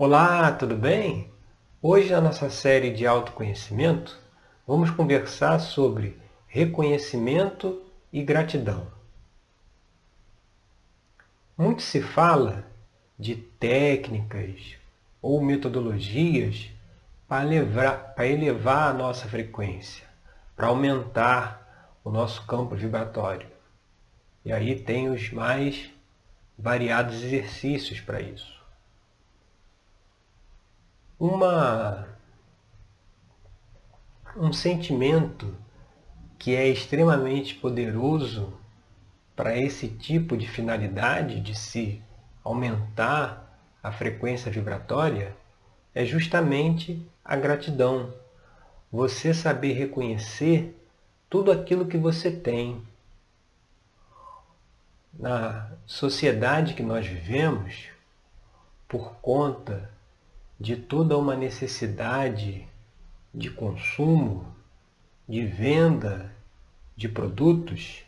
Olá, tudo bem? Hoje, na nossa série de autoconhecimento, vamos conversar sobre reconhecimento e gratidão. Muito se fala de técnicas ou metodologias para elevar, para elevar a nossa frequência, para aumentar o nosso campo vibratório. E aí tem os mais variados exercícios para isso. Uma, um sentimento que é extremamente poderoso para esse tipo de finalidade de se aumentar a frequência vibratória é justamente a gratidão. Você saber reconhecer tudo aquilo que você tem. Na sociedade que nós vivemos, por conta de toda uma necessidade de consumo, de venda de produtos,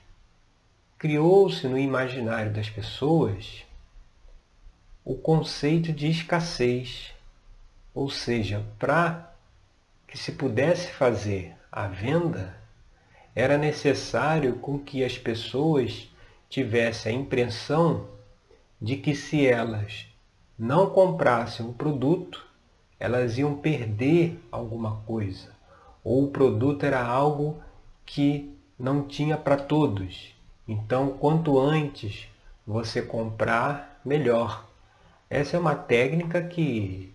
criou-se no imaginário das pessoas o conceito de escassez. Ou seja, para que se pudesse fazer a venda, era necessário com que as pessoas tivessem a impressão de que se elas não comprassem o produto, elas iam perder alguma coisa. Ou o produto era algo que não tinha para todos. Então, quanto antes você comprar, melhor. Essa é uma técnica que,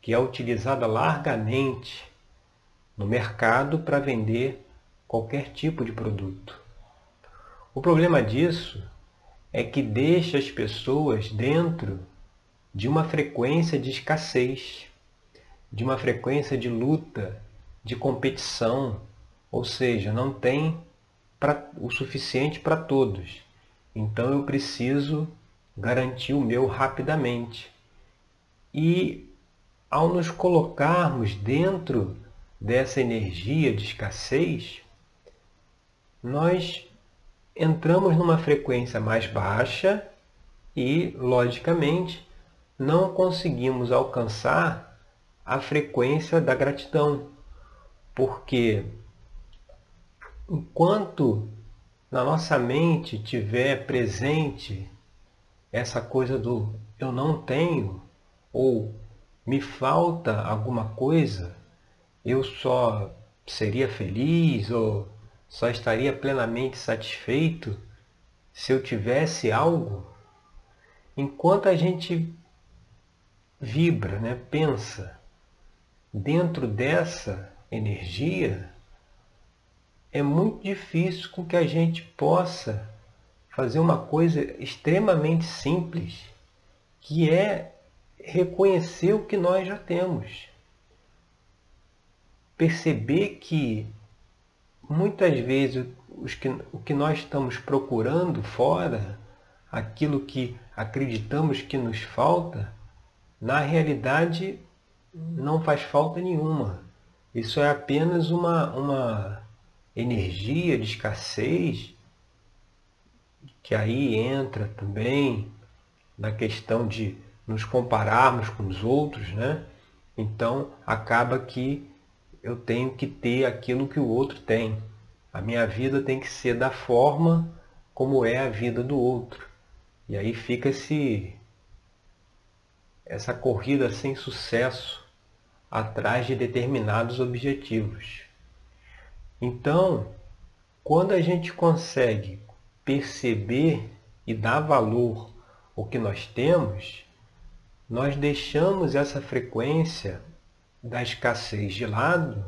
que é utilizada largamente no mercado para vender qualquer tipo de produto. O problema disso é que deixa as pessoas dentro de uma frequência de escassez, de uma frequência de luta, de competição, ou seja, não tem pra, o suficiente para todos. Então eu preciso garantir o meu rapidamente. E ao nos colocarmos dentro dessa energia de escassez, nós entramos numa frequência mais baixa e, logicamente, não conseguimos alcançar a frequência da gratidão, porque enquanto na nossa mente tiver presente essa coisa do eu não tenho ou me falta alguma coisa, eu só seria feliz ou só estaria plenamente satisfeito se eu tivesse algo. Enquanto a gente vibra, né, pensa dentro dessa energia, é muito difícil com que a gente possa fazer uma coisa extremamente simples, que é reconhecer o que nós já temos. Perceber que muitas vezes os que, o que nós estamos procurando fora, aquilo que acreditamos que nos falta, na realidade não faz falta nenhuma. Isso é apenas uma, uma energia de escassez que aí entra também na questão de nos compararmos com os outros, né? Então acaba que eu tenho que ter aquilo que o outro tem. A minha vida tem que ser da forma como é a vida do outro. E aí fica esse essa corrida sem sucesso atrás de determinados objetivos. Então, quando a gente consegue perceber e dar valor ao que nós temos, nós deixamos essa frequência da escassez de lado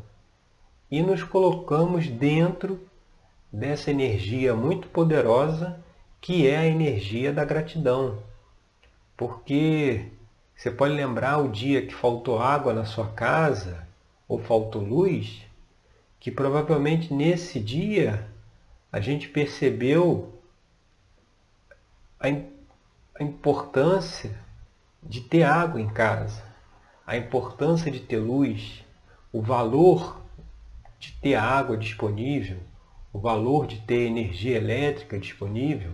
e nos colocamos dentro dessa energia muito poderosa que é a energia da gratidão. Porque você pode lembrar o dia que faltou água na sua casa ou faltou luz, que provavelmente nesse dia a gente percebeu a, a importância de ter água em casa, a importância de ter luz, o valor de ter água disponível, o valor de ter energia elétrica disponível.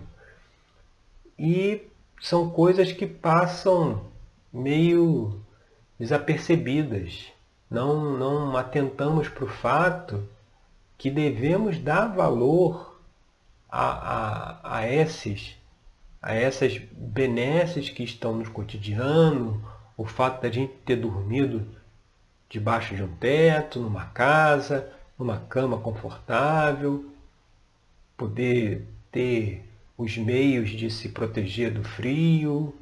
E são coisas que passam meio desapercebidas. Não, não atentamos para o fato que devemos dar valor a, a, a, esses, a essas benesses que estão no cotidiano, o fato da gente ter dormido debaixo de um teto, numa casa, numa cama confortável, poder ter os meios de se proteger do frio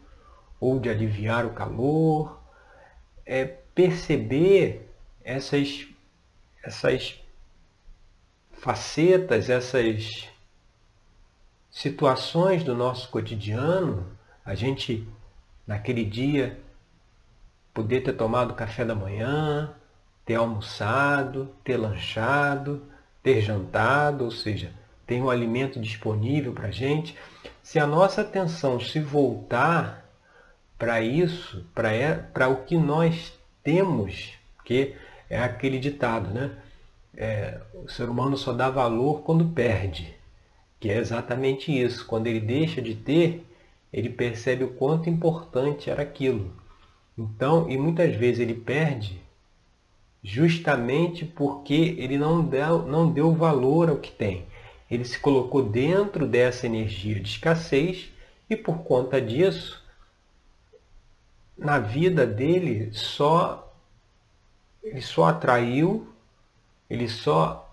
ou de aliviar o calor, é perceber essas, essas facetas, essas situações do nosso cotidiano, a gente naquele dia poder ter tomado café da manhã, ter almoçado, ter lanchado, ter jantado, ou seja, tem um alimento disponível para a gente. Se a nossa atenção se voltar para isso, para o que nós temos, que é aquele ditado, né? É, o ser humano só dá valor quando perde, que é exatamente isso. Quando ele deixa de ter, ele percebe o quanto importante era aquilo. Então, e muitas vezes ele perde justamente porque ele não deu, não deu valor ao que tem. Ele se colocou dentro dessa energia de escassez e por conta disso, na vida dele só ele só atraiu, ele só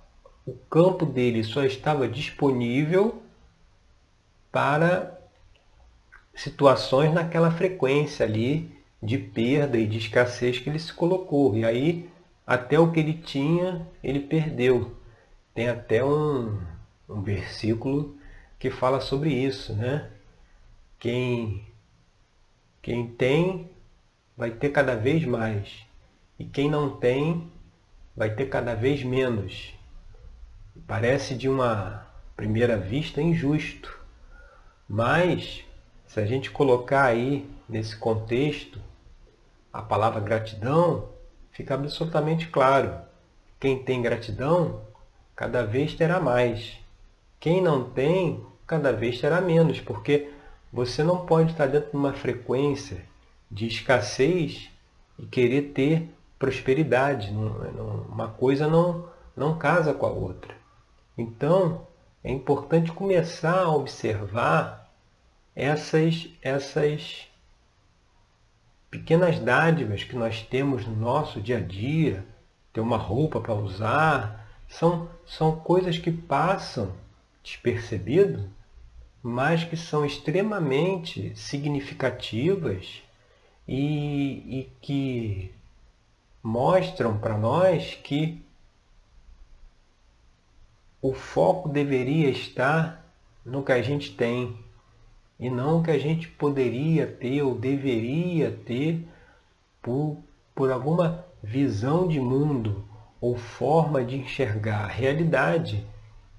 o campo dele só estava disponível para situações naquela frequência ali de perda e de escassez que ele se colocou. E aí, até o que ele tinha, ele perdeu. Tem até um, um versículo que fala sobre isso, né? Quem, quem tem vai ter cada vez mais, e quem não tem vai ter cada vez menos. Parece de uma primeira vista injusto, mas se a gente colocar aí nesse contexto a palavra gratidão, fica absolutamente claro. Quem tem gratidão, cada vez terá mais. Quem não tem, cada vez terá menos, porque você não pode estar dentro de uma frequência de escassez e querer ter prosperidade. Uma coisa não, não casa com a outra. Então, é importante começar a observar essas, essas pequenas dádivas que nós temos no nosso dia a dia, ter uma roupa para usar, são, são coisas que passam despercebido, mas que são extremamente significativas e, e que mostram para nós que o foco deveria estar no que a gente tem e não o que a gente poderia ter ou deveria ter por, por alguma visão de mundo ou forma de enxergar a realidade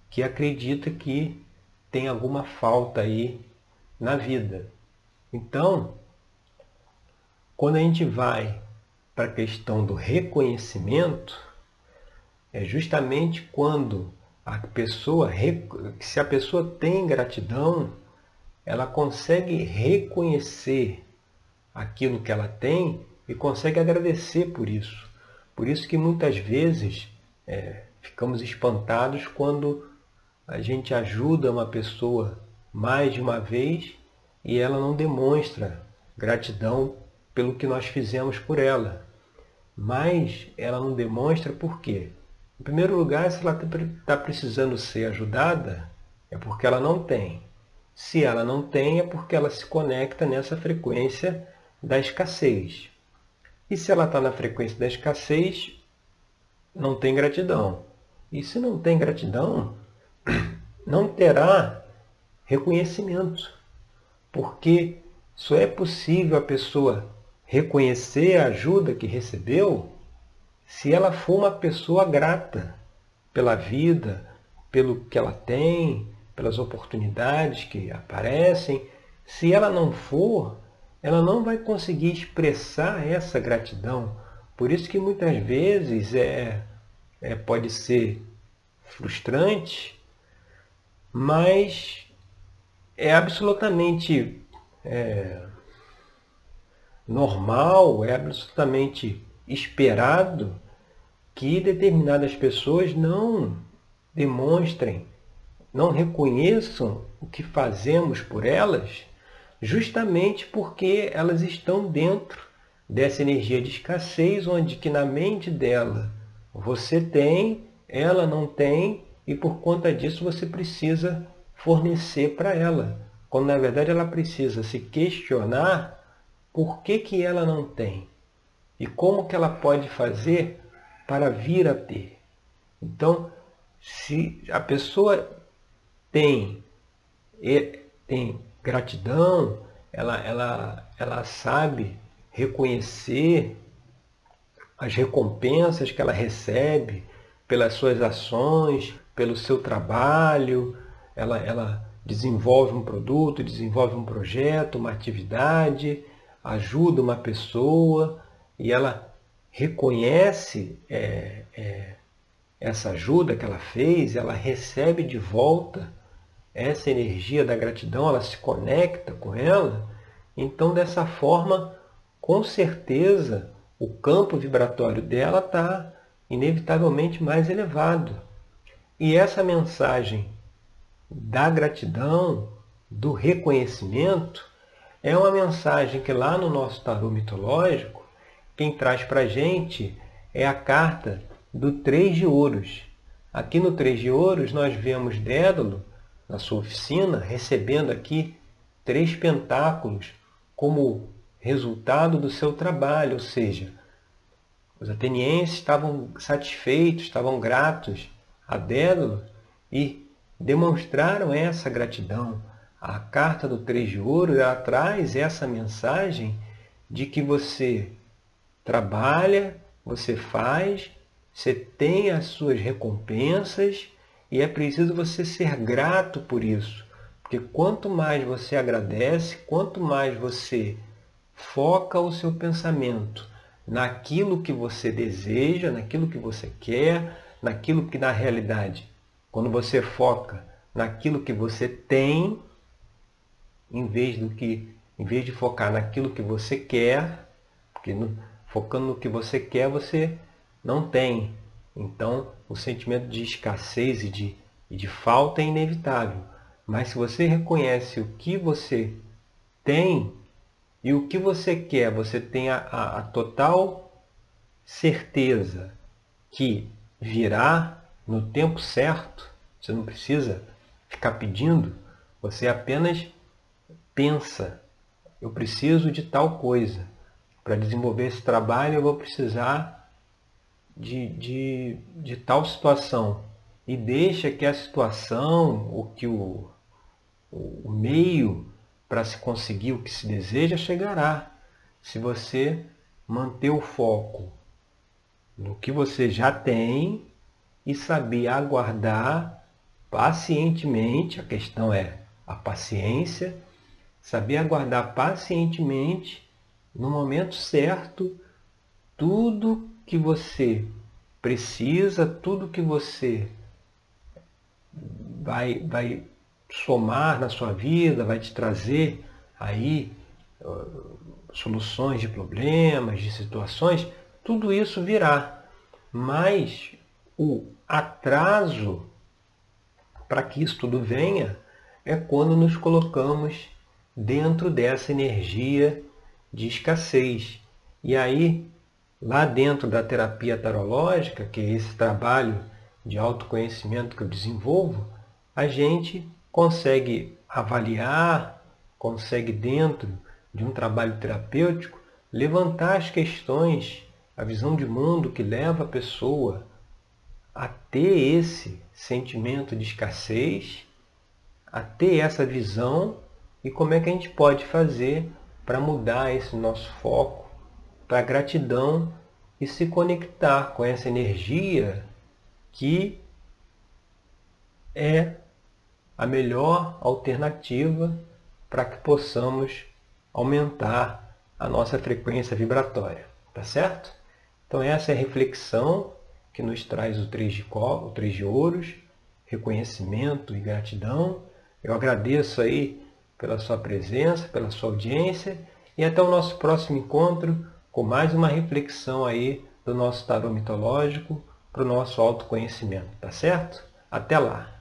que acredita que tem alguma falta aí na vida. Então, quando a gente vai para a questão do reconhecimento, é justamente quando a pessoa, se a pessoa tem gratidão, ela consegue reconhecer aquilo que ela tem e consegue agradecer por isso. Por isso que muitas vezes é, ficamos espantados quando a gente ajuda uma pessoa mais de uma vez e ela não demonstra gratidão pelo que nós fizemos por ela. Mas ela não demonstra por quê? Em primeiro lugar, se ela está precisando ser ajudada, é porque ela não tem. Se ela não tem, é porque ela se conecta nessa frequência da escassez. E se ela está na frequência da escassez, não tem gratidão. E se não tem gratidão, não terá reconhecimento. Porque só é possível a pessoa reconhecer a ajuda que recebeu se ela for uma pessoa grata pela vida, pelo que ela tem, pelas oportunidades que aparecem. Se ela não for, ela não vai conseguir expressar essa gratidão. Por isso que muitas vezes é, é pode ser frustrante, mas é absolutamente é, normal, é absolutamente esperado que determinadas pessoas não demonstrem, não reconheçam o que fazemos por elas, justamente porque elas estão dentro dessa energia de escassez, onde que na mente dela você tem, ela não tem, e por conta disso você precisa fornecer para ela. Quando na verdade ela precisa se questionar por que, que ela não tem e como que ela pode fazer para vir a ter. Então, se a pessoa tem, tem gratidão, ela, ela, ela sabe reconhecer as recompensas que ela recebe pelas suas ações, pelo seu trabalho, ela, ela desenvolve um produto, desenvolve um projeto, uma atividade, ajuda uma pessoa e ela reconhece é, é, essa ajuda que ela fez, ela recebe de volta essa energia da gratidão, ela se conecta com ela, então dessa forma, com certeza, o campo vibratório dela está inevitavelmente mais elevado. E essa mensagem da gratidão, do reconhecimento, é uma mensagem que lá no nosso tarô mitológico, quem traz para a gente é a carta do Três de Ouros. Aqui no Três de Ouros nós vemos Dédalo, na sua oficina, recebendo aqui três pentáculos como resultado do seu trabalho, ou seja, os atenienses estavam satisfeitos, estavam gratos a Dédalo e demonstraram essa gratidão. A carta do Três de Ouro ela traz essa mensagem de que você trabalha, você faz, você tem as suas recompensas e é preciso você ser grato por isso. Porque quanto mais você agradece, quanto mais você foca o seu pensamento naquilo que você deseja, naquilo que você quer, naquilo que na realidade, quando você foca naquilo que você tem, em vez do que, em vez de focar naquilo que você quer, porque no, focando no que você quer, você não tem. Então, o sentimento de escassez e de, e de falta é inevitável. Mas se você reconhece o que você tem e o que você quer, você tem a, a, a total certeza que virá no tempo certo, você não precisa ficar pedindo, você apenas pensa, eu preciso de tal coisa. Para desenvolver esse trabalho eu vou precisar de, de, de tal situação. E deixa que a situação, o que o, o meio para se conseguir o que se deseja chegará. Se você manter o foco no que você já tem e saber aguardar pacientemente, a questão é a paciência, saber aguardar pacientemente no momento certo tudo que você precisa, tudo que você vai, vai somar na sua vida, vai te trazer aí soluções de problemas, de situações, tudo isso virá. Mas o atraso para que isso tudo venha é quando nos colocamos dentro dessa energia de escassez. E aí, lá dentro da terapia tarológica, que é esse trabalho de autoconhecimento que eu desenvolvo, a gente consegue avaliar, consegue dentro de um trabalho terapêutico levantar as questões, a visão de mundo que leva a pessoa a ter esse sentimento de escassez, a ter essa visão e como é que a gente pode fazer para mudar esse nosso foco para gratidão e se conectar com essa energia que é a melhor alternativa para que possamos aumentar a nossa frequência vibratória, tá certo? Então essa é a reflexão que nos traz o três de, o de ouros, reconhecimento e gratidão. Eu agradeço aí pela sua presença, pela sua audiência E até o nosso próximo encontro com mais uma reflexão aí do nosso tarô mitológico para o nosso autoconhecimento, tá certo? Até lá!